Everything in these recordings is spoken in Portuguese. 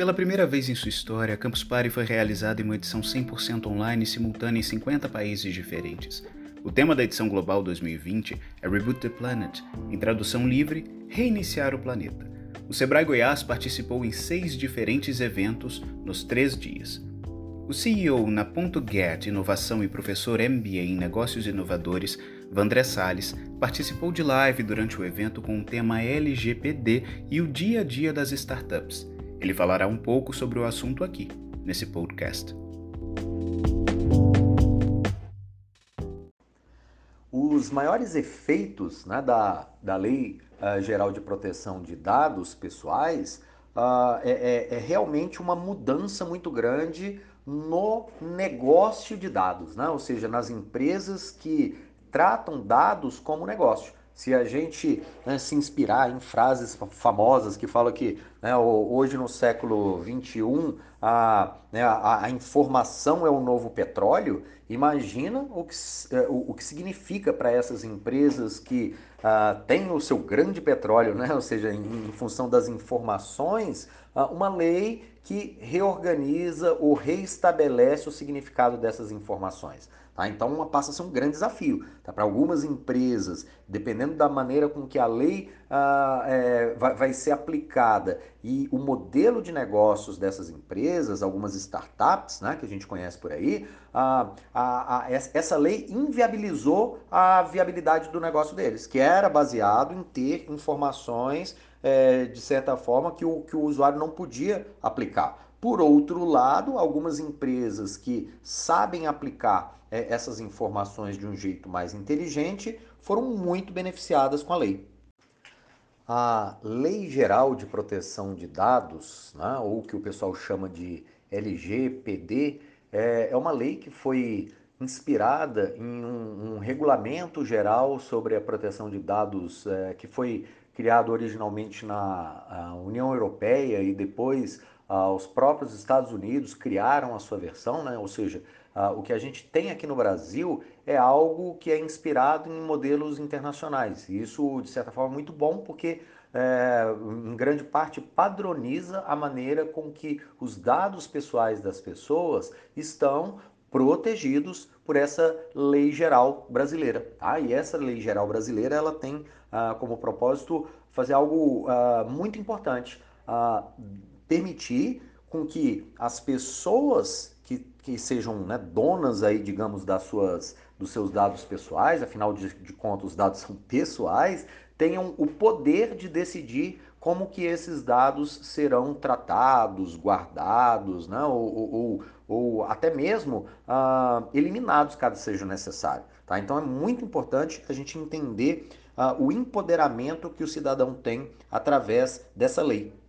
Pela primeira vez em sua história, Campus Party foi realizada em uma edição 100% online simultânea em 50 países diferentes. O tema da edição global 2020 é Reboot the Planet, em tradução livre, Reiniciar o Planeta. O Sebrae Goiás participou em seis diferentes eventos nos três dias. O CEO na Ponto Get Inovação e professor MBA em Negócios Inovadores, Vandré Salles, participou de live durante o evento com o tema LGPD e o dia a dia das startups. Ele falará um pouco sobre o assunto aqui, nesse podcast. Os maiores efeitos né, da, da Lei uh, Geral de Proteção de Dados Pessoais uh, é, é, é, realmente uma mudança muito grande no negócio de dados, né? ou seja, nas empresas que tratam dados como negócio. Se a gente né, se inspirar em frases famosas que falam que né, hoje no século XXI a, né, a, a, informação é o novo petróleo, imagina o que, é, o, o que significa para essas empresas que uh, têm o seu grande petróleo, né, ou seja, em, em função das informações, uh, uma lei que reorganiza ou reestabelece o significado dessas informações. Tá? Então, passa a ser um grande desafio. Tá? Para algumas empresas, dependendo da maneira com que a lei ah, é, vai, vai, ser aplicada e o modelo de negócios dessas empresas, algumas startups né, que a gente conhece por aí, ah, a, a, essa lei inviabilizou a viabilidade do negócio deles, que era baseado em ter informações, é, de certa forma, que o, que o usuário não podia aplicar. Por outro lado, algumas empresas que sabem aplicar é, essas informações de um jeito mais inteligente foram muito beneficiadas com a lei. A Lei Geral de Proteção de Dados, né, ou que o pessoal chama de LGPD, é, é uma lei que foi inspirada em um, um, regulamento geral sobre a proteção de dados é, que foi criado originalmente na União Europeia e depois ah, os próprios Estados Unidos criaram a sua versão, né? ou seja, ah, o que a gente tem aqui no Brasil é algo que é inspirado em modelos internacionais. E isso, de certa forma, é muito bom porque, é, em grande parte, padroniza a maneira com que os dados pessoais das pessoas estão protegidos por essa lei geral brasileira. Tá? E essa lei geral brasileira ela tem ah, como propósito fazer algo ah, muito importante. Ah, permitir com que as pessoas que, que sejam né, donas aí, digamos, das suas, dos seus dados pessoais, afinal de, de contas os dados são pessoais, tenham o poder de decidir como que esses dados serão tratados, guardados, né, ou, ou, ou até mesmo ah, eliminados, caso seja necessário. Tá? Então é muito importante a gente entender ah, o empoderamento que o cidadão tem através dessa lei.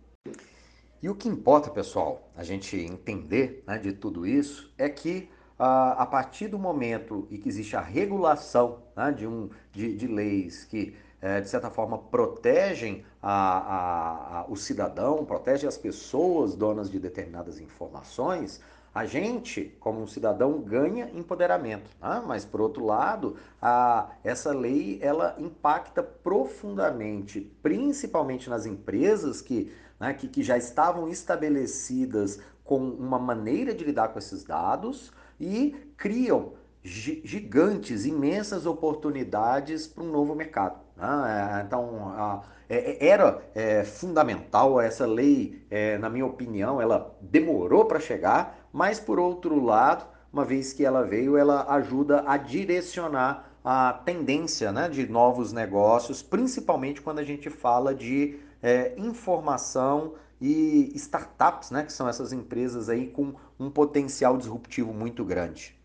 E o que importa, pessoal, a gente entender né, de tudo isso é que a, a partir do momento em que existe a regulação né, de, um, de, de leis que é, de certa forma, protegem a, a, a, o cidadão, protegem as pessoas donas de determinadas informações, a gente, como um cidadão, ganha empoderamento. Né? Mas, por outro lado, a, essa lei ela impacta profundamente, principalmente nas empresas que né, que, que já estavam estabelecidas com uma maneira de lidar com esses dados e criam gigantes, imensas oportunidades para um novo mercado. Né? É, então, é, é, era fundamental essa lei, na minha opinião, ela demorou para chegar, mas por outro lado, uma vez que ela veio, ela ajuda a direcionar a tendência né, de novos negócios, principalmente quando a gente fala de é, informação e startups, né, que são essas empresas aí com um potencial disruptivo muito grande.